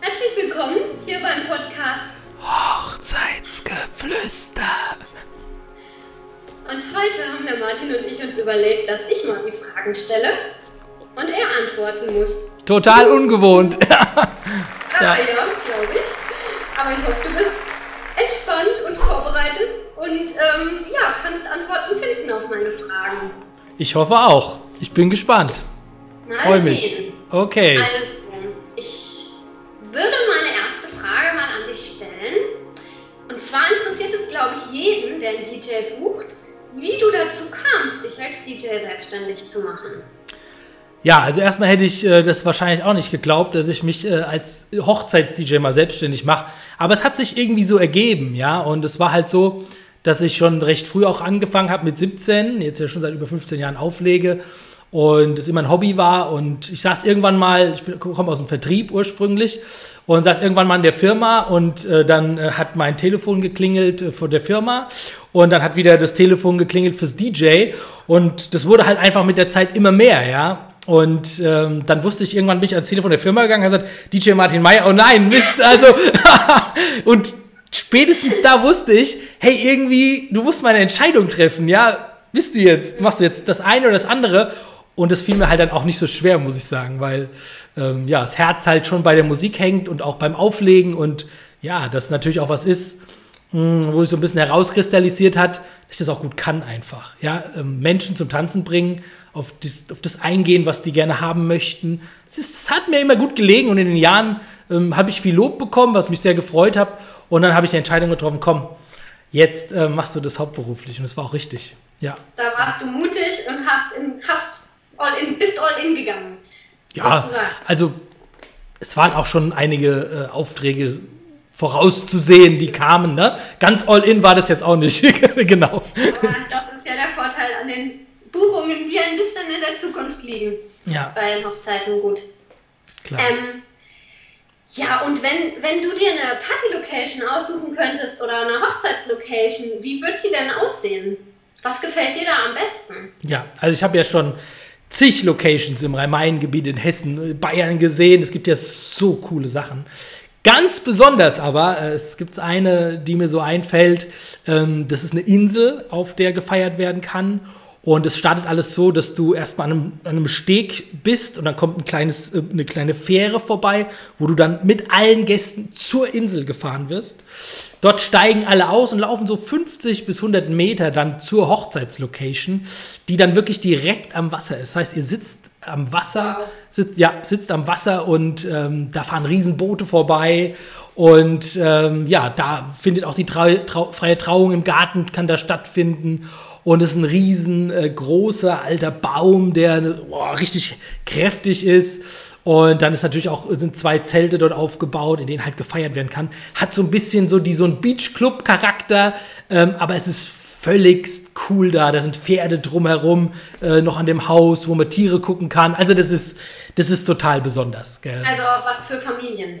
Herzlich willkommen hier beim Podcast Hochzeitsgeflüster. Und heute haben der Martin und ich uns überlegt, dass ich mal die Fragen stelle und er antworten muss. Total ungewohnt. Ah, ja, glaube ich. Aber ich hoffe, du bist entspannt und vorbereitet und ähm, ja, kannst Antworten finden auf meine Fragen. Ich hoffe auch. Ich bin gespannt. Freue mich. Okay. Also, DJ selbstständig zu machen. Ja, also erstmal hätte ich äh, das wahrscheinlich auch nicht geglaubt, dass ich mich äh, als Hochzeits-DJ mal selbstständig mache. Aber es hat sich irgendwie so ergeben, ja. Und es war halt so, dass ich schon recht früh auch angefangen habe mit 17, jetzt ja schon seit über 15 Jahren auflege und es immer ein Hobby war. Und ich saß irgendwann mal, ich komme aus dem Vertrieb ursprünglich und saß irgendwann mal in der Firma und äh, dann äh, hat mein Telefon geklingelt äh, von der Firma und dann hat wieder das Telefon geklingelt fürs DJ und das wurde halt einfach mit der Zeit immer mehr, ja. Und ähm, dann wusste ich, irgendwann bin ich ans Telefon der Firma gegangen, habe gesagt, DJ Martin Meyer, oh nein, Mist, also und spätestens da wusste ich, hey, irgendwie, du musst mal eine Entscheidung treffen, ja, bist du jetzt, machst du jetzt das eine oder das andere? Und das fiel mir halt dann auch nicht so schwer, muss ich sagen, weil ähm, ja, das Herz halt schon bei der Musik hängt und auch beim Auflegen und ja, das natürlich auch was ist, mh, wo sich so ein bisschen herauskristallisiert hat, dass ich das auch gut kann einfach. Ja, ähm, Menschen zum Tanzen bringen, auf das, auf das eingehen, was die gerne haben möchten. Es ist- es hat mir immer gut gelegen und in den Jahren ähm, habe ich viel Lob bekommen, was mich sehr gefreut hat. Und dann habe ich die Entscheidung getroffen, komm, jetzt äh, machst du das hauptberuflich. Und das war auch richtig. Ja. Da warst du mutig und hast, in, hast bist all in gegangen. Ja, sozusagen. also es waren auch schon einige äh, Aufträge vorauszusehen, die kamen. Ne? Ganz all in war das jetzt auch nicht. genau. Aber das ist ja der Vorteil an den Buchungen, die ein bisschen in der Zukunft liegen. Ja, Bei Hochzeiten gut. klar. Ähm, ja, und wenn, wenn du dir eine Party-Location aussuchen könntest oder eine Hochzeitslocation, wie wird die denn aussehen? Was gefällt dir da am besten? Ja, also ich habe ja schon zig Locations im Rhein-Main-Gebiet in Hessen, äh, Bayern gesehen. Es gibt ja so coole Sachen. Ganz besonders aber, äh, es gibt eine, die mir so einfällt, ähm, das ist eine Insel, auf der gefeiert werden kann. Und es startet alles so, dass du erstmal an einem, an einem Steg bist und dann kommt ein kleines, äh, eine kleine Fähre vorbei, wo du dann mit allen Gästen zur Insel gefahren wirst. Dort steigen alle aus und laufen so 50 bis 100 Meter dann zur Hochzeitslocation, die dann wirklich direkt am Wasser ist. Das heißt, ihr sitzt am Wasser, sitzt, ja, sitzt am Wasser und ähm, da fahren Riesenboote vorbei. Und ähm, ja, da findet auch die Trau Trau freie Trauung im Garten, kann da stattfinden. Und es ist ein riesen äh, alter Baum, der boah, richtig kräftig ist. Und dann ist natürlich auch, sind zwei Zelte dort aufgebaut, in denen halt gefeiert werden kann. Hat so ein bisschen so die, so ein Beachclub-Charakter, ähm, aber es ist völligst cool da. Da sind Pferde drumherum, äh, noch an dem Haus, wo man Tiere gucken kann. Also das ist, das ist total besonders, gell? Also was für Familien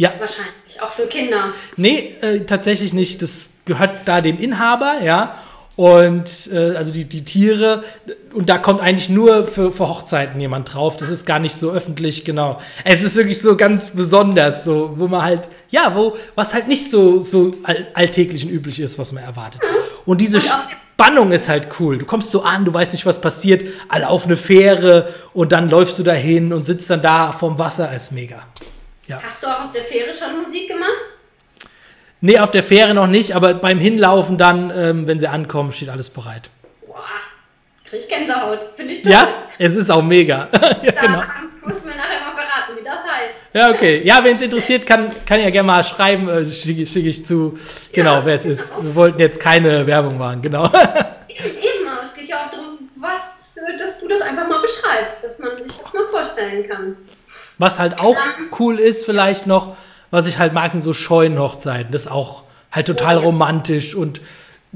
Ja, wahrscheinlich, auch für Kinder. nee, äh, tatsächlich nicht. Das gehört da dem Inhaber, ja. Und äh, also die, die Tiere, und da kommt eigentlich nur für, für Hochzeiten jemand drauf. Das ist gar nicht so öffentlich, genau. Es ist wirklich so ganz besonders, so, wo man halt, ja, wo, was halt nicht so, so all, alltäglich und üblich ist, was man erwartet. Und diese Und Spannung ist halt cool. Du kommst so an, du weißt nicht, was passiert, alle auf eine Fähre und dann läufst du dahin und sitzt dann da vorm Wasser, ist mega. Ja. Hast du auch auf der Fähre schon Musik gemacht? Nee, auf der Fähre noch nicht, aber beim Hinlaufen dann, ähm, wenn sie ankommen, steht alles bereit. Boah, krieg ich Gänsehaut. Finde ich toll. Ja, es ist auch mega. ja, Da genau. musst du mir nachher mal verraten, wie das heißt. Ja, okay. Ja, wenn es interessiert, kann, kann ja gerne mal schreiben, äh, schicke schick ich zu. Genau, Ja, wer es ist. Wir wollten jetzt keine Werbung machen, genau. Eben, aber es geht ja auch darum, was, dass du das einfach mal beschreibst, dass man sich das mal vorstellen kann. Was halt auch cool ist, vielleicht noch, was ich halt mag, sind so Scheunenhochzeiten. Das ist auch halt total romantisch und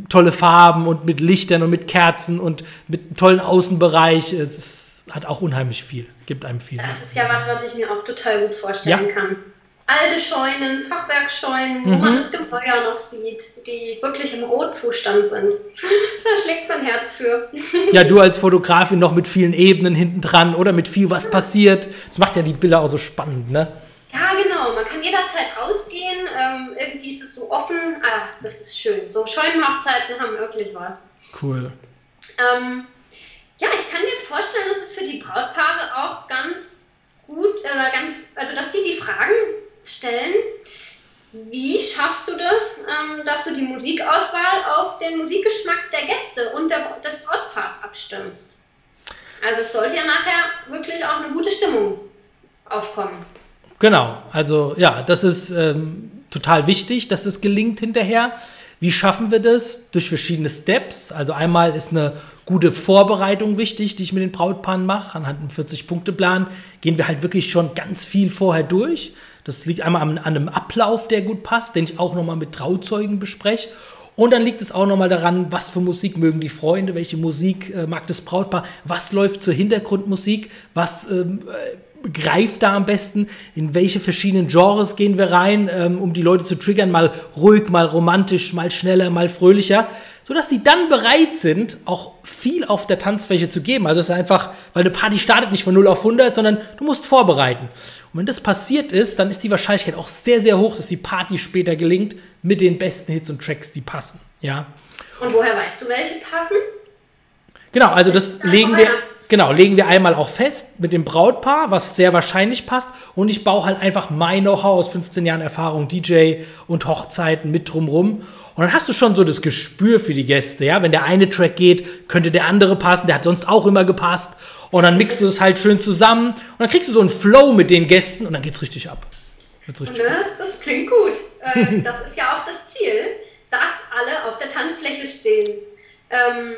tolle Farben und mit Lichtern und mit Kerzen und mit einem tollen Außenbereich. Es ist, hat auch unheimlich viel. Gibt einem viel. Das ist ja was, was ich mir auch total gut vorstellen Ja. kann. Alte Scheunen, Fachwerkscheunen, wo Mhm. man das Gemäuer noch sieht, die wirklich im Rotzustand sind. Da schlägt mein Herz für. Ja, du als Fotografin noch mit vielen Ebenen hinten dran oder mit viel, was passiert. Das macht ja die Bilder auch so spannend, ne? Ja, genau. Man kann jederzeit rausgehen. Ähm, irgendwie ist es so offen. Ah, das ist schön. So Scheunenhochzeiten haben wirklich was. Cool. Ähm, ja, ich kann mir vorstellen, dass es für die Brautpaare auch ganz gut oder ganz, also dass die die Fragen stellen. Wie schaffst du das, ähm, dass du die Musikauswahl auf den Musikgeschmack der Gäste und der, des Brautpaars abstimmst? Also es sollte ja nachher wirklich auch eine gute Stimmung aufkommen. Genau, also ja, das ist ähm, total wichtig, dass das gelingt hinterher. Wie schaffen wir das? Durch verschiedene Steps. Also einmal ist eine gute Vorbereitung wichtig, die ich mit den Brautpaaren mache. Anhand einem 40-Punkte-Plan gehen wir halt wirklich schon ganz viel vorher durch. Das liegt einmal an, einem Ablauf, der gut passt, den ich auch nochmal mit Trauzeugen bespreche. Und dann liegt es auch nochmal daran, was für Musik mögen die Freunde, welche Musik äh, mag das Brautpaar, was läuft zur Hintergrundmusik, was ähm, äh, greift da am besten, in welche verschiedenen Genres gehen wir rein, ähm, um die Leute zu triggern, mal ruhig, mal romantisch, mal schneller, mal fröhlicher, sodass die dann bereit sind, auch viel auf der Tanzfläche zu geben. Also es ist einfach, weil eine Party startet nicht von 0 auf 100, sondern du musst vorbereiten. Und wenn das passiert ist, dann ist die Wahrscheinlichkeit auch sehr, sehr hoch, dass die Party später gelingt mit den besten Hits und Tracks, die passen. Ja. Und woher weißt du, welche passen? Genau, also das legen wir Genau, legen wir einmal auch fest mit dem Brautpaar, was sehr wahrscheinlich passt. Und ich baue halt einfach mein Know-how aus 15 Jahren Erfahrung, DJ und Hochzeiten mit drumrum. Und dann hast du schon so das Gespür für die Gäste, ja. Wenn der eine Track geht, könnte der andere passen, der hat sonst auch immer gepasst. Und dann mixst du es halt schön zusammen. Und dann kriegst du so einen Flow mit den Gästen und dann geht's richtig ab. Geht's richtig ne? ab. Das klingt gut. Äh, das ist ja auch das Ziel, dass alle auf der Tanzfläche stehen. Ähm,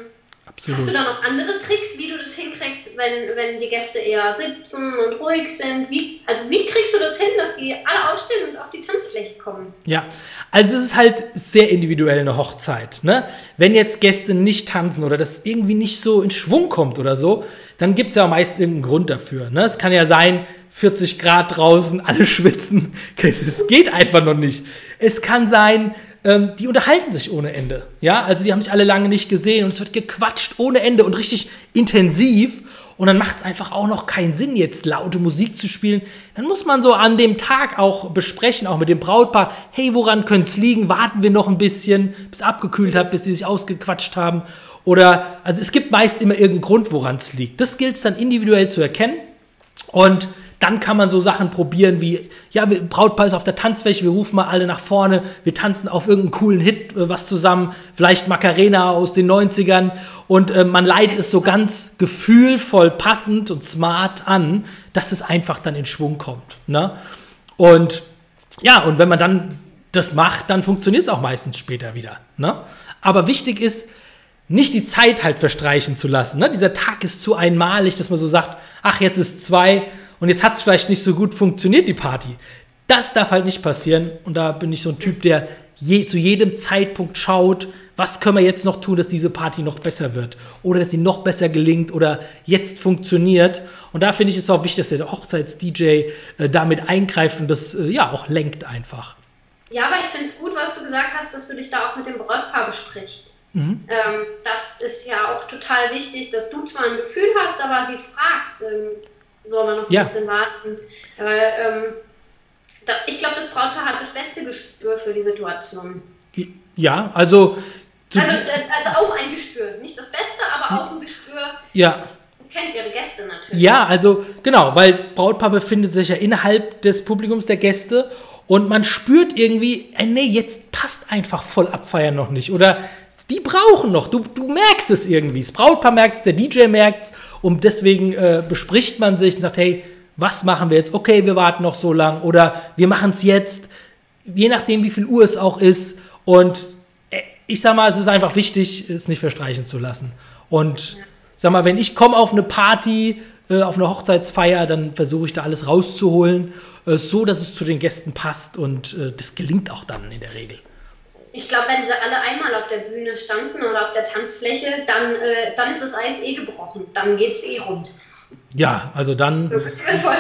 Absolut. Hast du da noch andere Tricks, wie du das hinkriegst, wenn, wenn die Gäste eher sitzen und ruhig sind? Wie, also wie kriegst du das hin, dass die alle aufstehen und auf die Tanzfläche kommen? Ja, also es ist halt sehr individuell eine Hochzeit. Ne? Wenn jetzt Gäste nicht tanzen oder das irgendwie nicht so in Schwung kommt oder so, dann gibt es ja meist irgendeinen Grund dafür. Ne? Es kann ja sein, 40 Grad draußen, alle schwitzen. Es geht einfach noch nicht. Es kann sein, ähm, die unterhalten sich ohne Ende. Ja, also die haben sich alle lange nicht gesehen und es wird gequatscht ohne Ende und richtig intensiv. Und dann macht es einfach auch noch keinen Sinn, jetzt laute Musik zu spielen. Dann muss man so an dem Tag auch besprechen, auch mit dem Brautpaar, hey, woran könnte es liegen? Warten wir noch ein bisschen, bis abgekühlt hat, bis die sich ausgequatscht haben. Oder, also es gibt meist immer irgendeinen Grund, woran es liegt. Das gilt es dann individuell zu erkennen. Und dann kann man so Sachen probieren wie, ja, Brautpaar ist auf der Tanzfläche, wir rufen mal alle nach vorne, wir tanzen auf irgendeinen coolen Hit äh, was zusammen, vielleicht Macarena aus den 90ern und äh, man leitet es so ganz gefühlvoll, passend und smart an, dass es einfach dann in Schwung kommt. Ne? Und ja, und wenn man dann das macht, dann funktioniert es auch meistens später wieder. Ne? Aber wichtig ist, nicht die Zeit halt verstreichen zu lassen. Ne? Dieser Tag ist zu einmalig, dass man so sagt, ach, jetzt ist zwei, und jetzt hat es vielleicht nicht so gut funktioniert, die Party. Das darf halt nicht passieren. Und da bin ich so ein Typ, der je, zu jedem Zeitpunkt schaut, was können wir jetzt noch tun, dass diese Party noch besser wird oder dass sie noch besser gelingt oder jetzt funktioniert. Und da finde ich es auch wichtig, dass der Hochzeits-DJ äh, damit eingreift und das äh, ja auch lenkt einfach. Ja, aber ich finde es gut, was du gesagt hast, dass du dich da auch mit dem Brautpaar besprichst. Mhm. Ähm, das ist ja auch total wichtig, dass du zwar ein Gefühl hast, aber sie fragst. Ähm, soll man noch ja. ein bisschen warten. Weil ähm, da, ich glaube, das Brautpaar hat das beste Gespür für die Situation. Ja, also. Also, also auch ein Gespür. Nicht das Beste, aber auch ein Gespür. Ja. Kennt ihre Gäste natürlich. Ja, also genau, weil Brautpaar befindet sich ja innerhalb des Publikums der Gäste und man spürt irgendwie, äh, nee, jetzt passt einfach voll abfeiern noch nicht. Oder die brauchen noch. Du, du merkst es irgendwie. Das Brautpaar merkt es, der DJ merkt es. Und deswegen äh, bespricht man sich und sagt, hey, was machen wir jetzt? Okay, wir warten noch so lang. Oder wir machen es jetzt. Je nachdem, wie viel Uhr es auch ist. Und äh, ich sag mal, es ist einfach wichtig, es nicht verstreichen zu lassen. Und sag mal, wenn ich komme auf eine Party, äh, auf eine Hochzeitsfeier, dann versuche ich da alles rauszuholen, äh, so dass es zu den Gästen passt. Und äh, das gelingt auch dann in der Regel ich glaube, wenn sie alle einmal auf der Bühne standen oder auf der Tanzfläche, dann, äh, dann ist das Eis eh gebrochen. Dann geht es eh rund. Ja, also dann.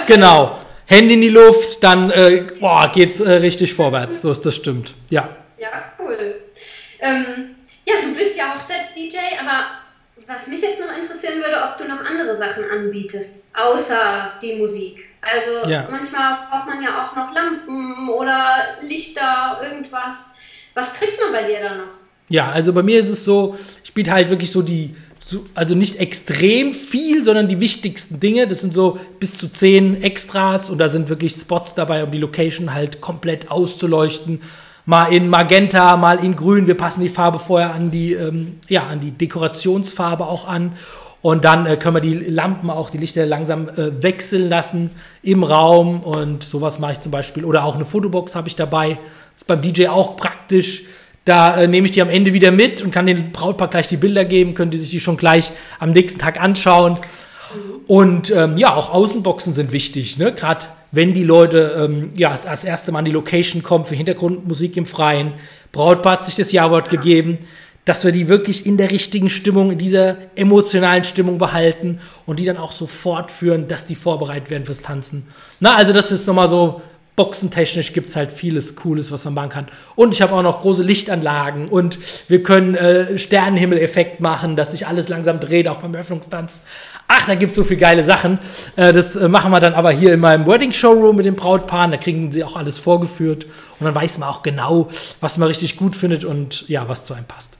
Genau. Hände in die Luft, dann äh, boah, geht's äh, richtig vorwärts. So ist das stimmt. Ja. Ja, cool. Ähm, ja, du bist ja auch der DJ, aber was mich jetzt noch interessieren würde, ob du noch andere Sachen anbietest, außer die Musik. Also Ja. manchmal braucht man ja auch noch Lampen oder Lichter, irgendwas. Was kriegt man bei dir da noch? Ja, also bei mir ist es so, ich biete halt wirklich so die, so, also nicht extrem viel, sondern die wichtigsten Dinge. Das sind so bis zu zehn Extras und da sind wirklich Spots dabei, um die Location halt komplett auszuleuchten. Mal in Magenta, mal in Grün. Wir passen die Farbe vorher an die, ähm, ja, an die Dekorationsfarbe auch an. Und dann äh, können wir die Lampen auch, die Lichter langsam äh, wechseln lassen im Raum. Und sowas mache ich zum Beispiel. Oder auch eine Fotobox habe ich dabei. Ist beim DJ auch praktisch. Da äh, nehme ich die am Ende wieder mit und kann den Brautpaar gleich die Bilder geben, können die sich die schon gleich am nächsten Tag anschauen. Und ähm, ja, auch Außenboxen sind wichtig, ne? Gerade wenn die Leute ähm, ja als, als erste Mal an die Location kommen für Hintergrundmusik im Freien. Brautpaar hat sich das Ja-Wort gegeben, dass wir die wirklich in der richtigen Stimmung, in dieser emotionalen Stimmung behalten und die dann auch so fortführen, dass die vorbereitet werden fürs Tanzen. Na, also das ist nochmal so boxentechnisch gibt es halt vieles Cooles, was man machen kann. Und ich habe auch noch große Lichtanlagen und wir können äh, Sternenhimmel-Effekt machen, dass sich alles langsam dreht, auch beim Öffnungstanz. Ach, da gibt es so viele geile Sachen. Äh, das äh, machen wir dann aber hier in meinem Wedding-Showroom mit den Brautpaaren. Da kriegen sie auch alles vorgeführt und dann weiß man auch genau, was man richtig gut findet und ja, was zu einem passt.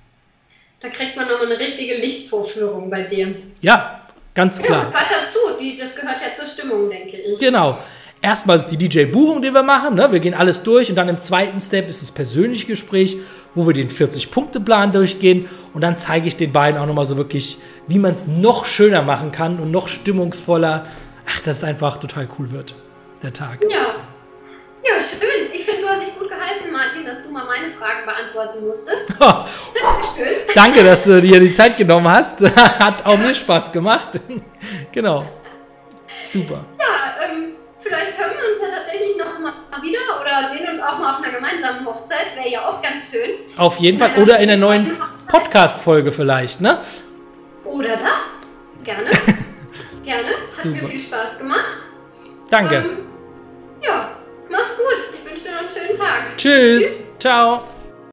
Da kriegt man nochmal eine richtige Lichtvorführung bei dir. Ja, ganz Ja, klar. gehört dazu. Die, das gehört ja zur Stimmung, denke ich. Genau. Erstmal ist die DJ-Buchung, die wir machen. Ne? Wir gehen alles durch und dann im zweiten Step ist das persönliche Gespräch, wo wir den 40-Punkte-Plan durchgehen und dann zeige ich den beiden auch nochmal so wirklich, wie man es noch schöner machen kann und noch stimmungsvoller. Ach, dass es einfach total cool wird, der Tag. Ja. Ja, schön. Ich finde, du hast dich gut gehalten, Martin, dass du mal meine Fragen beantworten musstest. Dankeschön. Danke, dass du dir die Zeit genommen hast. Hat auch mir Spaß gemacht. genau. Super. Mal wieder oder sehen uns auch mal auf einer gemeinsamen Hochzeit. Wäre ja auch ganz schön. Auf jeden Fall. Oder in der neuen Podcast-Folge vielleicht, ne? Oder das. Gerne. Gerne. Hat mir Super. viel Spaß gemacht. Danke. Ähm, ja, mach's gut. Ich wünsche dir noch einen schönen Tag. Tschüss. Ciao.